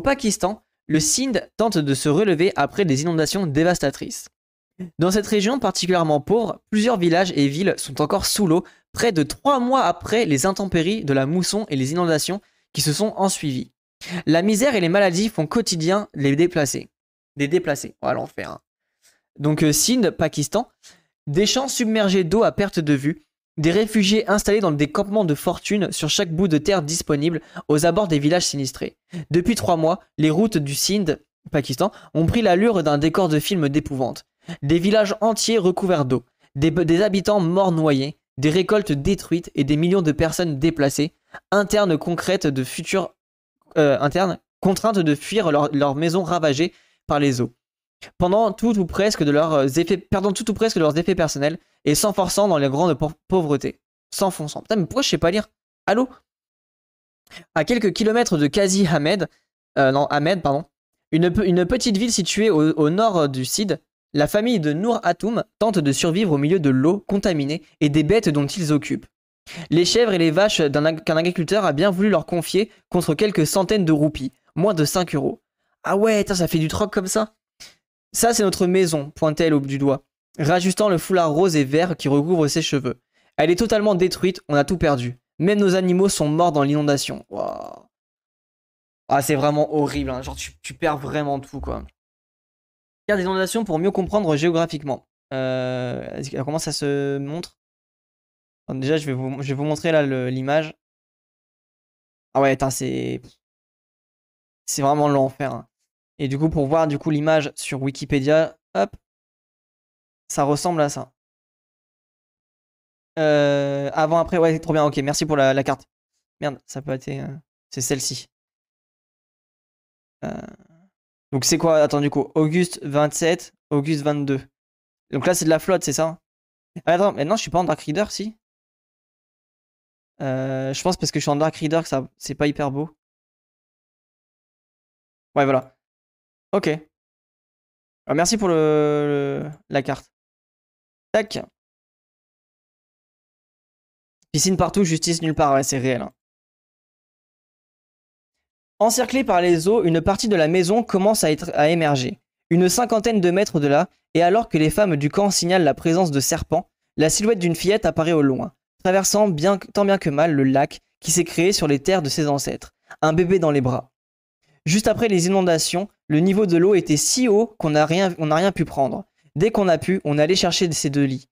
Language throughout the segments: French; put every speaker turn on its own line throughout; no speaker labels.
Au Pakistan, le Sindh tente de se relever après des inondations dévastatrices. Dans cette région particulièrement pauvre, plusieurs villages et villes sont encore sous l'eau près de trois mois après les intempéries de la mousson et les inondations qui se sont ensuivies. La misère et les maladies font quotidien les déplacés. Des déplacés, on va l'enfer. Hein. Donc euh, Sindh, Pakistan, des champs submergés d'eau à perte de vue, des réfugiés installés dans des campements de fortune sur chaque bout de terre disponible aux abords des villages sinistrés. Depuis trois mois, les routes du Sindh, Pakistan, ont pris l'allure d'un décor de film d'épouvante. Des villages entiers recouverts d'eau, des, habitants morts noyés, des récoltes détruites et des millions de personnes déplacées, internes concrètes de futures euh, internes, contraintes de fuir leurs leur maisons ravagées par les eaux. Pendant tout ou presque de leurs effets, perdant tout ou presque leurs effets personnels et s'enforçant dans les grandes pauvretés. S'enfonçant. Putain, mais pourquoi je sais pas lire? Allô? À quelques kilomètres de Kazi Ahmed, euh, non, Ahmed, pardon, une, petite ville située au, nord du Sid, la famille de Nour Atoum tente de survivre au milieu de l'eau contaminée et des bêtes dont ils occupent. Les chèvres et les vaches qu'un agriculteur a bien voulu leur confier contre quelques centaines de roupies, moins de 5 euros. Ah ouais, ça fait du troc comme ça? Ça, c'est notre maison, pointe-t-elle au bout du doigt, rajustant le foulard rose et vert qui recouvre ses cheveux. Elle est totalement détruite, on a tout perdu. Même nos animaux sont morts dans l'inondation. Ah, c'est vraiment horrible, hein. genre tu, perds vraiment tout, quoi des inondations pour mieux comprendre géographiquement. Euh, comment ça se montre? Déjà, je vais, vous, je vais vous montrer là l'image. Ah ouais, c'est... C'est vraiment l'enfer. Hein. Et du coup, pour voir du coup l'image sur Wikipédia, hop, ça ressemble à ça. Euh, avant, après, ouais, trop bien, ok, merci pour la, carte. Merde, ça peut être... C'est celle-ci. Euh... Donc c'est quoi? Attends, du coup, Auguste 27, Auguste 22. Donc là, c'est de la flotte, c'est ça? Ah, Attends, maintenant je suis pas en Dark Reader, si? Euh, Je pense parce que je suis en Dark Reader que ça, c'est pas hyper beau. Ouais, voilà. Ok. Ah, merci pour la carte. Tac. Piscine partout, justice nulle part. C'est réel. Hein. Encerclée par les eaux, une partie de la maison commence à, émerger. Une cinquantaine de mètres de là, et alors que les femmes du camp signalent la présence de serpents, la silhouette d'une fillette apparaît au loin, traversant tant bien que mal le lac qui s'est créé sur les terres de ses ancêtres, un bébé dans les bras. Juste après les inondations, le niveau de l'eau était si haut qu'on n'a rien, pu prendre. Dès qu'on a pu, on allait chercher ces deux lits.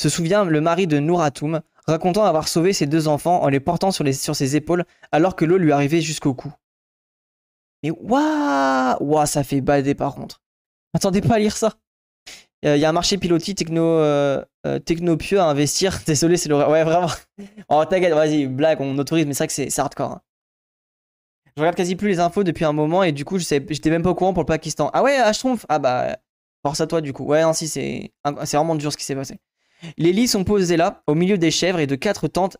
Se souvient le mari de Nouratoum, racontant avoir sauvé ses deux enfants en les portant sur, ses épaules alors que l'eau lui arrivait jusqu'au cou. Mais waouh ça fait bader par contre. Attendez pas à lire ça. Il y a un marché pilotis techno, euh, euh, technopieux à investir. Désolé, c'est le. Ouais, vraiment. Oh, t'inquiète, vas-y, blague, on autorise, mais c'est vrai que c'est hardcore. Hein. Je regarde quasi plus les infos depuis un moment et du coup, j'étais même pas au courant pour le Pakistan. Ah ouais, H-Tromp Ah bah, force à toi du coup. Ouais, non, si, c'est vraiment dur ce qui s'est passé. Les lits sont posés là, au milieu des chèvres et de quatre tentes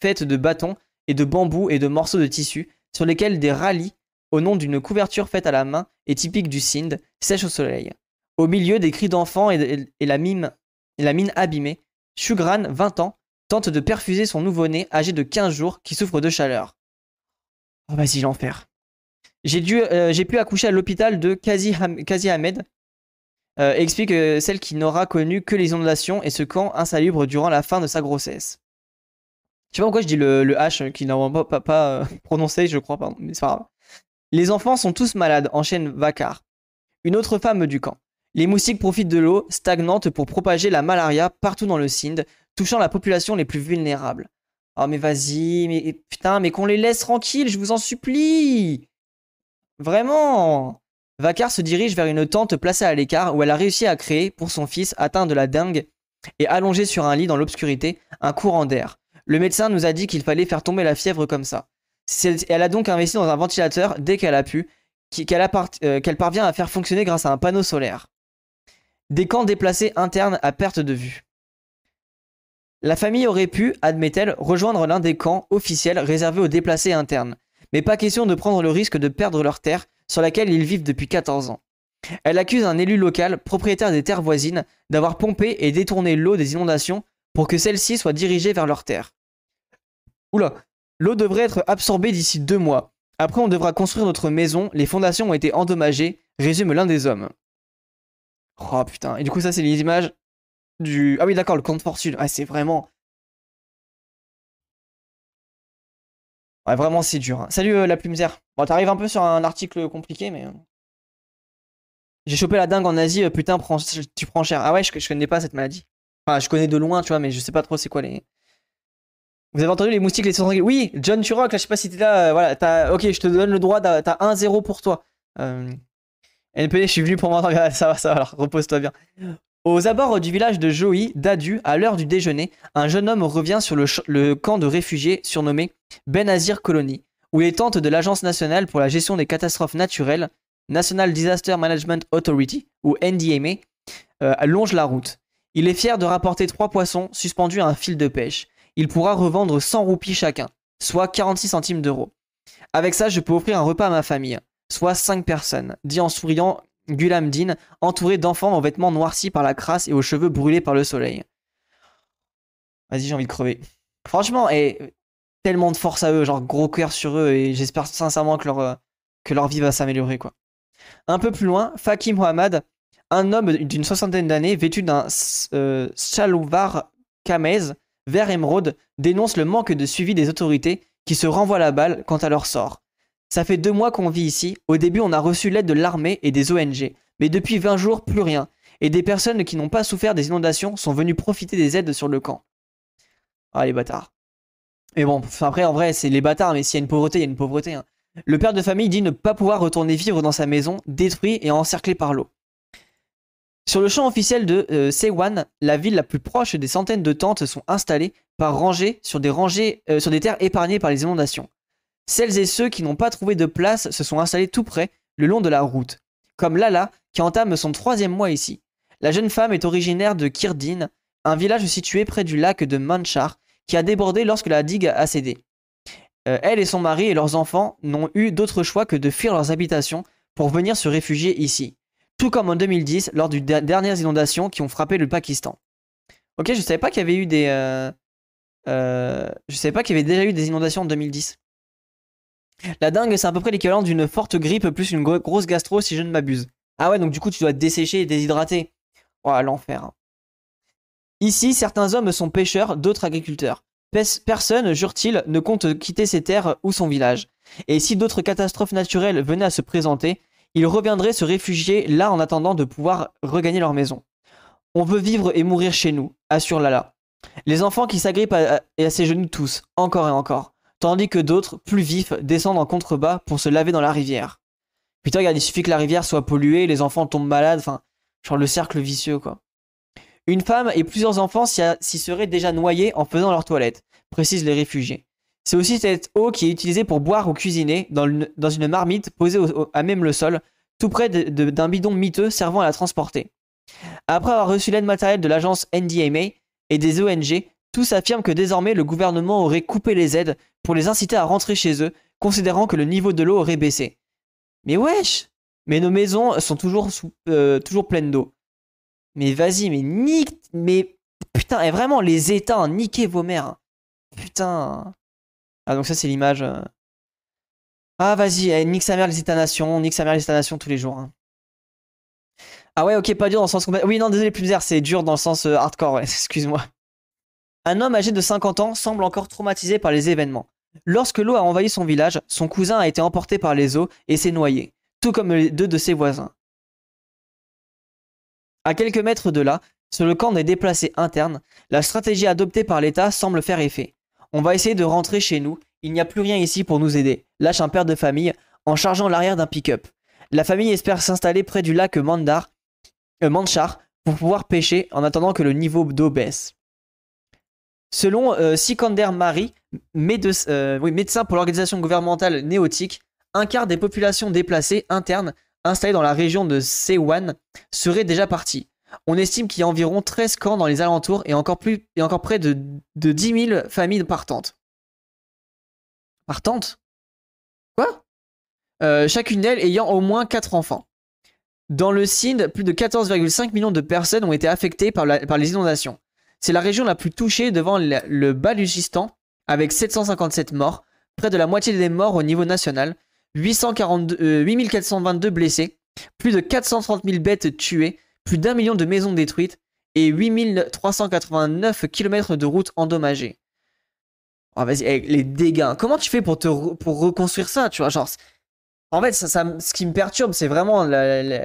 faites de bâtons et de bambous et de morceaux de tissu, sur lesquels des rallyes au nom d'une couverture faite à la main et typique du Sindh, sèche au soleil. Au milieu des cris d'enfants et, la mine, la mine abîmée, Shugran, 20 ans, tente de perfuser son nouveau-né âgé de 15 jours qui souffre de chaleur. Oh vas-y, l'enfer. J'ai euh, j'ai pu accoucher à l'hôpital de Kazi, Ahmed. Euh, explique euh, celle qui n'aura connu que les inondations et ce camp insalubre durant la fin de sa grossesse. Je sais pas pourquoi je dis le, H qui n'a pas, pas, prononcé, je crois, mais c'est pas grave. Les enfants sont tous malades, enchaîne Vakar. Une autre femme du camp. Les moustiques profitent de l'eau stagnante pour propager la malaria partout dans le Sindh, touchant la population les plus vulnérables. Oh mais vas-y, mais putain, mais qu'on les laisse tranquilles, je vous en supplie Vraiment Vakar se dirige vers une tente placée à l'écart où elle a réussi à créer, pour son fils atteint de la dengue et allongé sur un lit dans l'obscurité, un courant d'air. Le médecin nous a dit qu'il fallait faire tomber la fièvre comme ça. Elle a donc investi dans un ventilateur dès qu'elle a pu, euh, qu'elle parvient à faire fonctionner grâce à un panneau solaire. Des camps déplacés internes à perte de vue. La famille aurait pu, admet-elle, rejoindre l'un des camps officiels réservés aux déplacés internes, mais pas question de prendre le risque de perdre leur terre sur laquelle ils vivent depuis 14 ans. Elle accuse un élu local, propriétaire des terres voisines, d'avoir pompé et détourné l'eau des inondations pour que celle-ci soit dirigée vers leurs terres. Oula, L'eau devrait être absorbée d'ici deux mois. Après, on devra construire notre maison. Les fondations ont été endommagées, résume l'un des hommes. Oh putain. Et du coup, ça, c'est les images Ah oui, d'accord, le compte fortune. Ah, c'est vraiment. Ouais, vraiment, c'est dur. hein. Salut euh, la plume zère. Bon, t'arrives un peu sur un article compliqué, mais. euh. J'ai chopé la dingue en Asie, euh, putain, prends- tu prends cher. Ah ouais, je, je connais pas cette maladie. Enfin, je connais de loin, tu vois, mais je sais pas trop c'est quoi les. Vous avez entendu les moustiques, les tranquilles Oui, John Turok, là, je sais pas si t'es là. voilà, t'as. Ok, je te donne le droit, t'as 1-0 pour toi. NPD, je suis venu pour m'entendre. Ça va, ça va, alors repose-toi bien. Aux abords du village de Joey, Dadu, à l'heure du déjeuner, un jeune homme revient sur le camp de réfugiés surnommé Benazir Colony, où les tentes de l'Agence nationale pour la gestion des catastrophes naturelles, National Disaster Management Authority, ou NDMA, euh, longe la route. Il est fier de rapporter trois poissons suspendus à un fil de pêche. Il pourra revendre 100 roupies chacun, soit 46 centimes d'euros. Avec ça, je peux offrir un repas à ma famille, soit 5 personnes, dit en souriant Gulam Din, entouré d'enfants aux vêtements noircis par la crasse et aux cheveux brûlés par le soleil. Vas-y, j'ai envie de crever. Franchement, et tellement de force à eux, genre gros cœur sur eux, et j'espère sincèrement que leur, euh, vie va s'améliorer, quoi. Un peu plus loin, Fakim Mohamed, un homme d'une soixantaine d'années, vêtu d'un euh, chalovar kamez vert émeraude, dénonce le manque de suivi des autorités qui se renvoient la balle quant à leur sort. Ça fait deux mois qu'on vit ici. Au début, on a reçu l'aide de l'armée et des ONG. Mais depuis 20 jours, plus rien. Et des personnes qui n'ont pas souffert des inondations sont venues profiter des aides sur le camp. Ah, les bâtards. Mais bon, après, en vrai, c'est les bâtards, mais s'il y a une pauvreté, il y a une pauvreté. hein. Le père de famille dit ne pas pouvoir retourner vivre dans sa maison, détruit et encerclé par l'eau. Sur le champ officiel de euh, la ville la plus proche, des centaines de tentes sont installées par rangées sur des, rangées, euh, sur des terres épargnées par les inondations. Celles et ceux qui n'ont pas trouvé de place se sont installés tout près, le long de la route, comme Lala, qui entame son troisième mois ici. La jeune femme est originaire de Kirdin, un village situé près du lac de Manchar, qui a débordé lorsque la digue a cédé. Euh, elle et son mari et leurs enfants n'ont eu d'autre choix que de fuir leurs habitations pour venir se réfugier ici. Tout comme en 2010, lors des dernières inondations qui ont frappé le Pakistan. Ok, je savais pas qu'il y avait eu des... euh, euh, je savais pas qu'il y avait déjà eu des inondations en 2010. La dingue, c'est à peu près l'équivalent d'une forte grippe plus une gro- grosse gastro si je ne m'abuse. Ah ouais, donc du coup, tu dois te dessécher et déshydrater. Oh, l'enfer. hein. Ici, certains hommes sont pêcheurs, d'autres agriculteurs. Personne, jure-t-il, ne compte quitter ses terres ou son village. Et si d'autres catastrophes naturelles venaient à se présenter, ils reviendraient se réfugier là en attendant de pouvoir regagner leur maison. On veut vivre et mourir chez nous, assure Lala. Les enfants qui s'agrippent à, à ses genoux tous, encore et encore tandis que d'autres, plus vifs, descendent en contrebas pour se laver dans la rivière. Putain, regarde, il suffit que la rivière soit polluée, les enfants tombent malades, enfin, genre le cercle vicieux, quoi. Une femme et plusieurs enfants s'y seraient déjà noyés en faisant leur toilette, précisent les réfugiés. C'est aussi cette eau qui est utilisée pour boire ou cuisiner dans une, marmite posée à même le sol, tout près d'un bidon miteux servant à la transporter. Après avoir reçu l'aide matérielle de l'agence NDMA et des ONG, tous affirment que désormais le gouvernement aurait coupé les aides pour les inciter à rentrer chez eux, considérant que le niveau de l'eau aurait baissé. Mais wesh Mais nos maisons sont toujours, sous- euh, toujours pleines d'eau. Mais vas-y, mais nique... Mais putain, et vraiment, les États, niquez vos mères. Putain. Ah, donc ça, c'est l'image... euh. Ah, vas-y, eh, nique sa mère les États-nations, nique sa mère les États-nations tous les jours. hein. Ah ouais, ok, pas dur dans le sens... Oui, non, désolé, plus c'est dur dans le sens euh, hardcore, ouais, excuse-moi. Un homme âgé de 50 ans semble encore traumatisé par les événements. Lorsque l'eau a envahi son village, son cousin a été emporté par les eaux et s'est noyé, tout comme deux de ses voisins. À quelques mètres de là, sur le camp des déplacés internes, la stratégie adoptée par l'État semble faire effet. On va essayer de rentrer chez nous, il n'y a plus rien ici pour nous aider, lâche un père de famille en chargeant l'arrière d'un pick-up. La famille espère s'installer près du lac Mandar, euh, pour pouvoir pêcher en attendant que le niveau d'eau baisse. Selon euh, Sikander Mari, euh, médecin pour l'organisation gouvernementale néotique, un quart des populations déplacées internes installées dans la région de Sewan seraient déjà partis. On estime qu'il y a environ 13 camps dans les alentours et encore, plus, et encore près de, de 10 000 familles partantes. Partantes? Quoi? Euh, Chacune d'elles ayant au moins 4 enfants. Dans le Sindh, plus de 14,5 millions de personnes ont été affectées par les inondations. C'est la région la plus touchée devant le, Balochistan, avec 757 morts, près de la moitié des morts au niveau national, 842, 8422 blessés, plus de 430 000 bêtes tuées, plus d'un million de maisons détruites et 8389 km de routes endommagées. Oh, vas-y, eh, les dégâts. Comment tu fais pour, reconstruire ça Tu vois, genre. En fait, ça, ce qui me perturbe, c'est vraiment.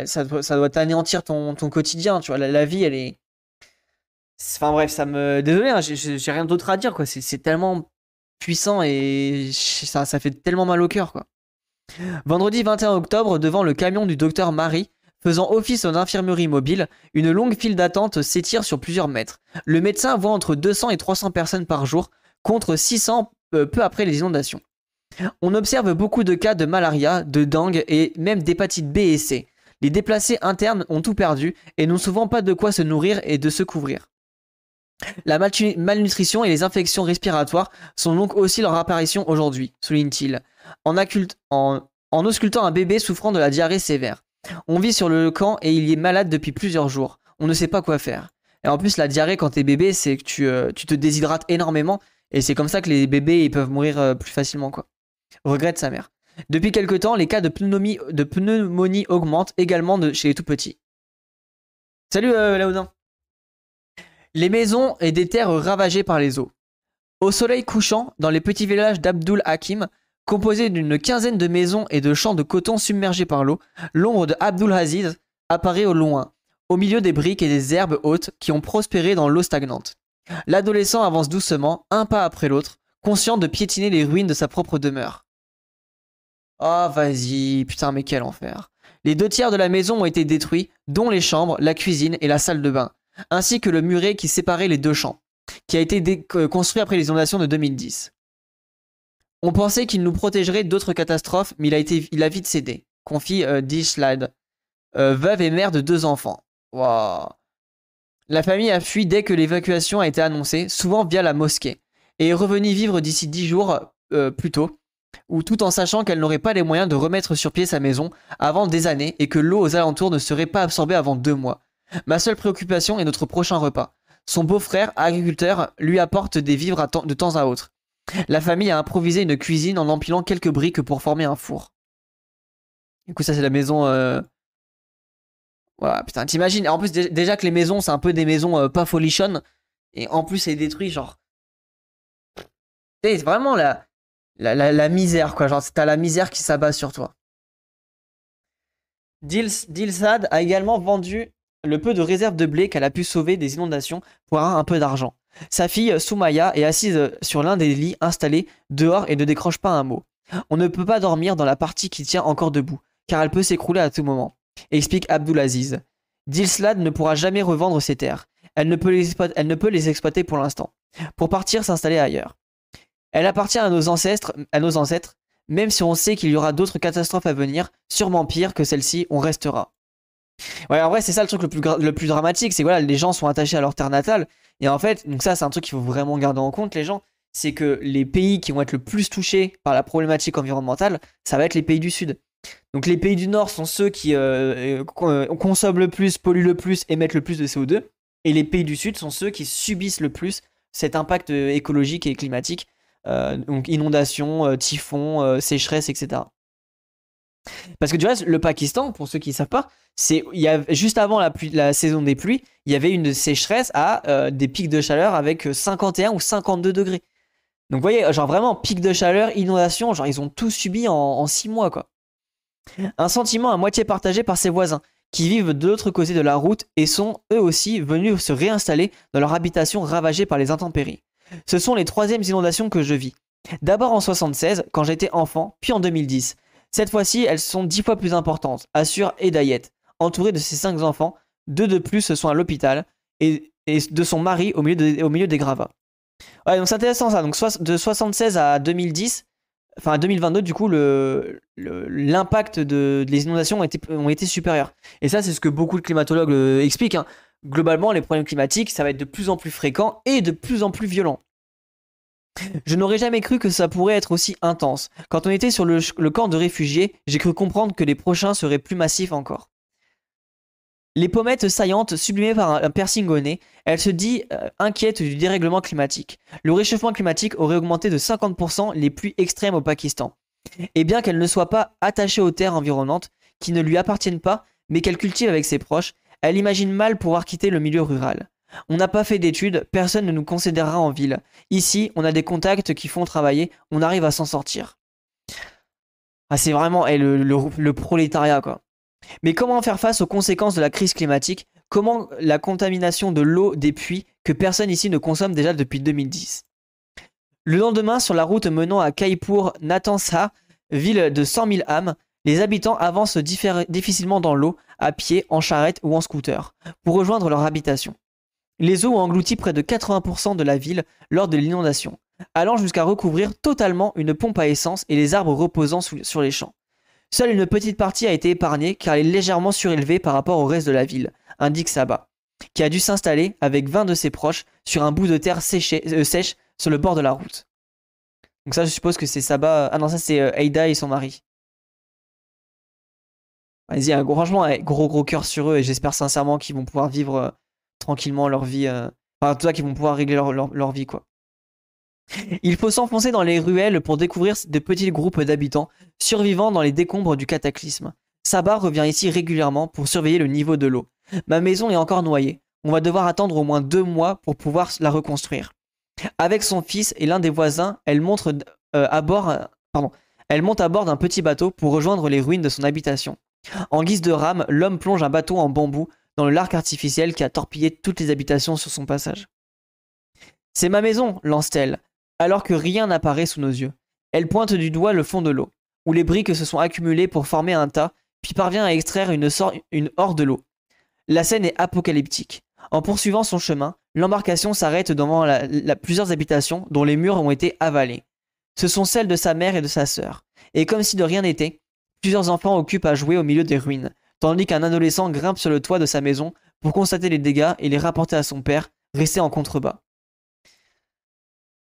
ça, doit t'anéantir ton, ton, quotidien. Tu vois, la, vie, elle est. Enfin bref, ça me. Désolé, hein, j'ai rien d'autre à dire, quoi. C'est tellement puissant et ça, ça fait tellement mal au cœur, quoi. Vendredi 21 octobre, devant le camion du docteur Marie, faisant office en infirmerie mobile, une longue file d'attente s'étire sur plusieurs mètres. Le médecin voit entre 200 et 300 personnes par jour, contre 600 euh, peu après les inondations. On observe beaucoup de cas de malaria, de dengue et même d'hépatite B et C. Les déplacés internes ont tout perdu et n'ont souvent pas de quoi se nourrir et de se couvrir. La malnutrition et les infections respiratoires sont donc aussi leur apparition aujourd'hui, souligne-t-il, en, en, auscultant un bébé souffrant de la diarrhée sévère. On vit sur le camp et il est malade depuis plusieurs jours. On ne sait pas quoi faire. Et en plus, la diarrhée quand t'es bébé, c'est que tu, euh, te déshydrates énormément et c'est comme ça que les bébés ils peuvent mourir euh, plus facilement, quoi. Regrette sa mère. Depuis quelque temps, les cas de pneumonie, augmentent également chez les tout petits. Salut euh, Laudin. Les maisons et des terres ravagées par les eaux. Au soleil couchant, dans les petits villages d'Abdul Hakim, composés d'une quinzaine de maisons et de champs de coton submergés par l'eau, l'ombre de Abdul apparaît au loin, au milieu des briques et des herbes hautes qui ont prospéré dans l'eau stagnante. L'adolescent avance doucement, un pas après l'autre, conscient de piétiner les ruines de sa propre demeure. Oh vas-y, putain mais quel enfer. Les deux tiers de la maison ont été détruits, dont les chambres, la cuisine et la salle de bain, ainsi que le muret qui séparait les deux champs, qui a été construit après les inondations de 2010. On pensait qu'il nous protégerait d'autres catastrophes, mais il a, vite cédé, confie euh, euh veuve et mère de deux enfants. Waouh la famille a fui dès que l'évacuation a été annoncée, souvent via la mosquée, et est revenue vivre d'ici dix jours euh, plus tôt, ou tout en sachant qu'elle n'aurait pas les moyens de remettre sur pied sa maison avant des années et que l'eau aux alentours ne serait pas absorbée avant deux mois. Ma seule préoccupation est notre prochain repas. Son beau-frère, agriculteur, lui apporte des vivres de temps à autre. La famille a improvisé une cuisine en empilant quelques briques pour former un four. Écoute, ça c'est la maison euh, voilà, putain, t'imagines. En plus, déjà que les maisons, c'est un peu des maisons euh, pas folichonnes. Et en plus, c'est détruit, genre. C'est vraiment la, la, la, misère, quoi. Genre, t'as la misère qui s'abat sur toi. Dilsad a également vendu le peu de réserves de blé qu'elle a pu sauver des inondations pour avoir un peu d'argent. Sa fille, Soumaya, est assise sur l'un des lits installés dehors et ne décroche pas un mot. On ne peut pas dormir dans la partie qui tient encore debout, car elle peut s'écrouler à tout moment explique Abdulaziz. Dilslad ne pourra jamais revendre ses terres. Elle ne peut les, exploiter pour l'instant. Pour partir s'installer ailleurs. Elle appartient à nos ancêtres, à nos ancêtres, même si on sait qu'il y aura d'autres catastrophes à venir, sûrement pires que celle-ci, on restera. Ouais, en vrai, c'est ça le truc le plus, le plus dramatique, c'est que voilà, les gens sont attachés à leur terre natale, et en fait, donc ça, c'est un truc qu'il faut vraiment garder en compte, les gens, c'est que les pays qui vont être le plus touchés par la problématique environnementale, ça va être les pays du Sud. Donc les pays du Nord sont ceux qui euh, euh, consomment le plus, polluent le plus, émettent le plus de CO2. Et les pays du Sud sont ceux qui subissent le plus cet impact euh, écologique et climatique. donc inondations, typhons, sécheresse, etc. Parce que du reste, le Pakistan, pour ceux qui ne savent pas, c'est il y a, juste avant la, saison des pluies, il y avait une sécheresse à des pics de chaleur avec 51 ou 52 degrés. Donc vous voyez, genre vraiment pic de chaleur, inondation, genre ils ont tout subi en, en 6 mois quoi. Un sentiment à moitié partagé par ses voisins, qui vivent de l'autre côté de la route et sont eux aussi venus se réinstaller dans leur habitation ravagée par les intempéries. Ce sont les troisièmes inondations que je vis. D'abord en 76, quand j'étais enfant, puis en 2010. Cette fois-ci, elles sont dix fois plus importantes, assure Edayet. Entouré de ses cinq enfants, deux de plus sont à l'hôpital, et, de son mari au milieu, des gravats. Ouais, donc c'est intéressant ça. Donc de 76 à 2010, enfin 2022 du coup l'impact de, des inondations ont été, ont été supérieurs et ça c'est ce que beaucoup de climatologues euh, expliquent hein. globalement les problèmes climatiques ça va être de plus en plus fréquent et de plus en plus violent je n'aurais jamais cru que ça pourrait être aussi intense. Quand on était sur le, camp de réfugiés, j'ai cru comprendre que les prochains seraient plus massifs encore. Les pommettes saillantes sublimées par un piercing au nez, elle se dit euh, inquiète du dérèglement climatique. Le réchauffement climatique aurait augmenté de 50% les pluies extrêmes au Pakistan. Et bien qu'elle ne soit pas attachée aux terres environnantes, qui ne lui appartiennent pas, mais qu'elle cultive avec ses proches, elle imagine mal pouvoir quitter le milieu rural. On n'a pas fait d'études, personne ne nous considérera en ville. Ici, on a des contacts qui font travailler, on arrive à s'en sortir. Ah, c'est vraiment eh, le, prolétariat, quoi. Mais comment faire face aux conséquences de la crise climatique? Comment la contamination de l'eau des puits que personne ici ne consomme déjà depuis 2010 Le lendemain, sur la route menant à Kaipur Natansa, ville de 100 000 âmes, les habitants avancent difficilement dans l'eau, à pied, en charrette ou en scooter, pour rejoindre leur habitation. Les eaux ont englouti près de 80% de la ville lors de l'inondation, allant jusqu'à recouvrir totalement une pompe à essence et les arbres reposant sur les champs. Seule une petite partie a été épargnée car elle est légèrement surélevée par rapport au reste de la ville, indique Saba, qui a dû s'installer avec 20 de ses proches sur un bout de terre euh, sèche sur le bord de la route. Donc ça je suppose que c'est Saba... Ah non ça c'est euh, Aida et son mari. Vas-y, franchement, gros gros cœur sur eux et j'espère sincèrement qu'ils vont pouvoir vivre euh, tranquillement leur vie. Euh, enfin, tout ça, qu'ils vont pouvoir régler leur, vie, quoi. Il faut s'enfoncer dans les ruelles pour découvrir de petits groupes d'habitants survivant dans les décombres du cataclysme. Saba revient ici régulièrement pour surveiller le niveau de l'eau. Ma maison est encore noyée. On va devoir attendre au moins deux mois pour pouvoir la reconstruire. Avec son fils et l'un des voisins, elle, montre, euh, à bord, pardon, elle monte à bord d'un petit bateau pour rejoindre les ruines de son habitation. En guise de rame, l'homme plonge un bateau en bambou dans le lac artificiel qui a torpillé toutes les habitations sur son passage. C'est ma maison, lance-t-elle, alors que rien n'apparaît sous nos yeux. Elle pointe du doigt le fond de l'eau, où les briques se sont accumulées pour former un tas, puis parvient à extraire une, une horde de l'eau. La scène est apocalyptique. En poursuivant son chemin, l'embarcation s'arrête devant plusieurs habitations dont les murs ont été avalés. Ce sont celles de sa mère et de sa sœur. Et comme si de rien n'était, Plusieurs enfants occupent à jouer au milieu des ruines, tandis qu'un adolescent grimpe sur le toit de sa maison pour constater les dégâts et les rapporter à son père, resté en contrebas.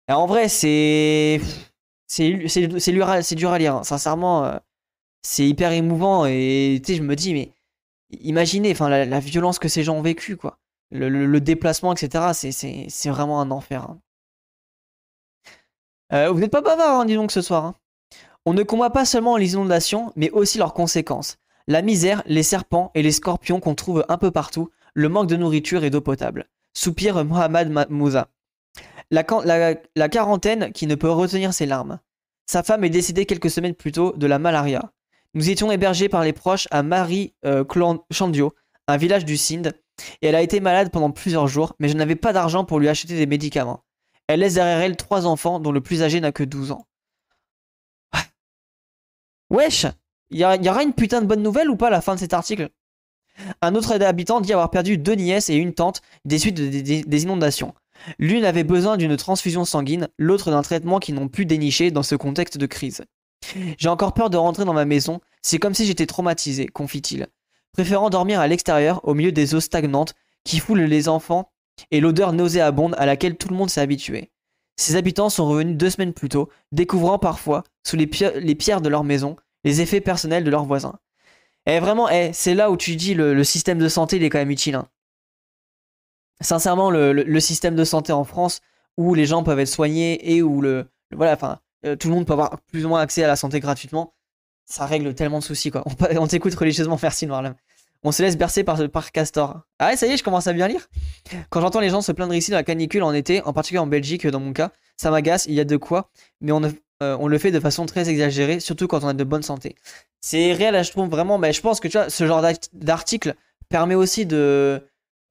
en vrai, c'est. C'est dur à lire. Hein. Sincèrement, euh, c'est hyper émouvant. Et je me dis, mais imaginez la, violence que ces gens ont vécu, quoi. Le, déplacement, etc. C'est vraiment un enfer. Hein. Euh, vous n'êtes pas bavard, hein, dis donc, ce soir. On ne combat pas seulement les inondations, mais aussi leurs conséquences. La misère, les serpents et les scorpions qu'on trouve un peu partout, le manque de nourriture et d'eau potable. Soupire Mohamed Mouza. La, quarantaine qui ne peut retenir ses larmes. Sa femme est décédée quelques semaines plus tôt de la malaria. Nous étions hébergés par les proches à Marie euh, Chandio, un village du Sindh, et elle a été malade pendant plusieurs jours, mais je n'avais pas d'argent pour lui acheter des médicaments. Elle laisse derrière elle trois enfants dont le plus âgé n'a que 12 ans. Wesh Il y, aura une putain de bonne nouvelle ou pas la fin de cet article? Un autre habitant dit avoir perdu deux nièces et une tante des suites des inondations. L'une avait besoin d'une transfusion sanguine, l'autre d'un traitement qu'ils n'ont pu dénicher dans ce contexte de crise. J'ai encore peur de rentrer dans ma maison, c'est comme si j'étais traumatisé, confie-t-il, préférant dormir à l'extérieur au milieu des eaux stagnantes qui foulent les enfants et l'odeur nauséabonde à laquelle tout le monde s'est habitué. Ses habitants sont revenus deux semaines plus tôt, découvrant parfois, sous les, pierres de leur maison, les effets personnels de leurs voisins. Et vraiment, eh, c'est là où tu dis le, système de santé il est quand même utile. Hein. Sincèrement, le, système de santé en France, où les gens peuvent être soignés et où le, voilà, euh, tout le monde peut avoir plus ou moins accès à la santé gratuitement, ça règle tellement de soucis quoi. On, t'écoute religieusement, merci Noirlam. On se laisse bercer par, par Castor. Ah ouais, ça y est, je commence à bien lire. Quand j'entends les gens se plaindre ici de la canicule en été, en particulier en Belgique dans mon cas, ça m'agace, il y a de quoi, mais on, euh, on le fait de façon très exagérée, surtout quand on a de bonne santé. C'est réel, je trouve vraiment, mais je pense que tu vois, ce genre d'article permet aussi de,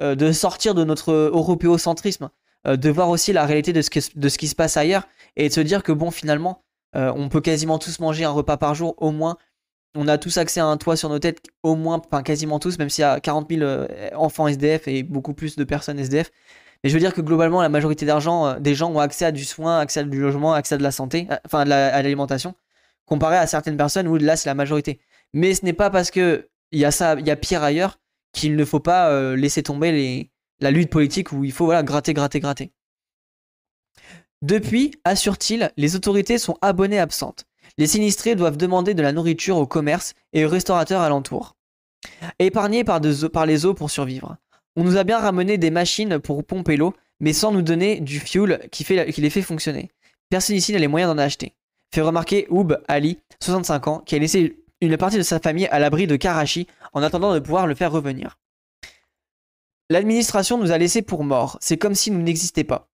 euh, de sortir de notre européocentrisme, euh, de voir aussi la réalité de ce, de ce qui se passe ailleurs et de se dire que bon, finalement, on peut quasiment tous manger un repas par jour au moins on a tous accès à un toit sur nos têtes, au moins, enfin quasiment tous, même s'il y a 40 000 euh, enfants SDF et beaucoup plus de personnes SDF. Mais je veux dire que globalement, la majorité d'argent, euh, des gens ont accès à du soin, accès à du logement, accès à de la santé, euh, enfin à l'alimentation, comparé à certaines personnes où là c'est la majorité. Mais ce n'est pas parce que il y a ça, il y a pire ailleurs qu'il ne faut pas laisser tomber la lutte politique où il faut voilà gratter, gratter, gratter. Depuis, assure-t-il, les autorités sont abonnées absentes. Les sinistrés doivent demander de la nourriture au commerce et aux restaurateurs alentours. Épargnés par, par les eaux pour survivre. On nous a bien ramené des machines pour pomper l'eau, mais sans nous donner du fuel qui, les fait fonctionner. Personne ici n'a les moyens d'en acheter. fait remarquer Oub Ali, 65 ans, qui a laissé une partie de sa famille à l'abri de Karachi en attendant de pouvoir le faire revenir. L'administration nous a laissés pour morts, c'est comme si nous n'existaient pas.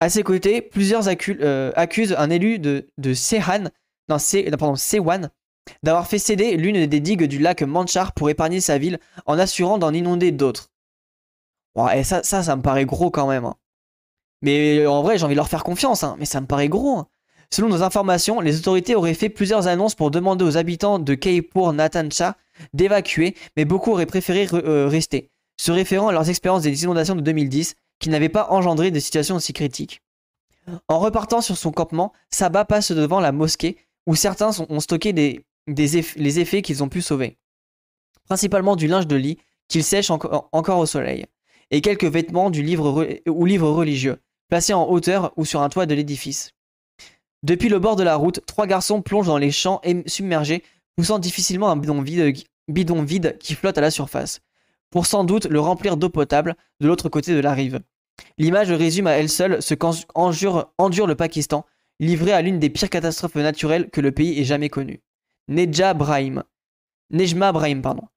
À ses côtés, plusieurs euh, accusent un élu de, de Sehan, non, Sewan d'avoir fait céder l'une des digues du lac Manchar pour épargner sa ville en assurant d'en inonder d'autres. et ça, ça, ça me paraît gros quand même. Hein. Mais en vrai, j'ai envie de leur faire confiance, hein, mais ça me paraît gros. Hein. Selon nos informations, les autorités auraient fait plusieurs annonces pour demander aux habitants de Kaipur Natancha d'évacuer, mais beaucoup auraient préféré euh, rester, se référant à leurs expériences des inondations de 2010 qui n'avaient pas engendré de situations aussi critiques. En repartant sur son campement, Saba passe devant la mosquée où certains ont stocké les effets qu'ils ont pu sauver. Principalement du linge de lit qu'ils sèchent encore au soleil, et quelques vêtements du livre ou livres religieux, placés en hauteur ou sur un toit de l'édifice. Depuis le bord de la route, trois garçons plongent dans les champs submergés, poussant difficilement un bidon vide, qui flotte à la surface, pour sans doute le remplir d'eau potable de l'autre côté de la rive. L'image résume à elle seule ce qu'endure endure le Pakistan, livré à l'une des pires catastrophes naturelles que le pays ait jamais connues. Neja Brahim. Nejma Brahim, pardon.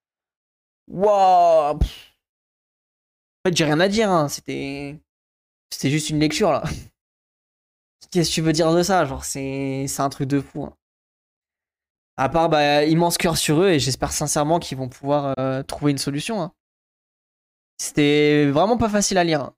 Waouh En fait, j'ai rien à dire, hein. c'était. C'était juste une lecture là. Qu'est-ce que tu veux dire de ça? Genre, c'est un truc de fou. Hein. À part, bah, immense cœur sur eux et j'espère sincèrement qu'ils vont pouvoir euh, trouver une solution. Hein. C'était vraiment pas facile à lire. Hein.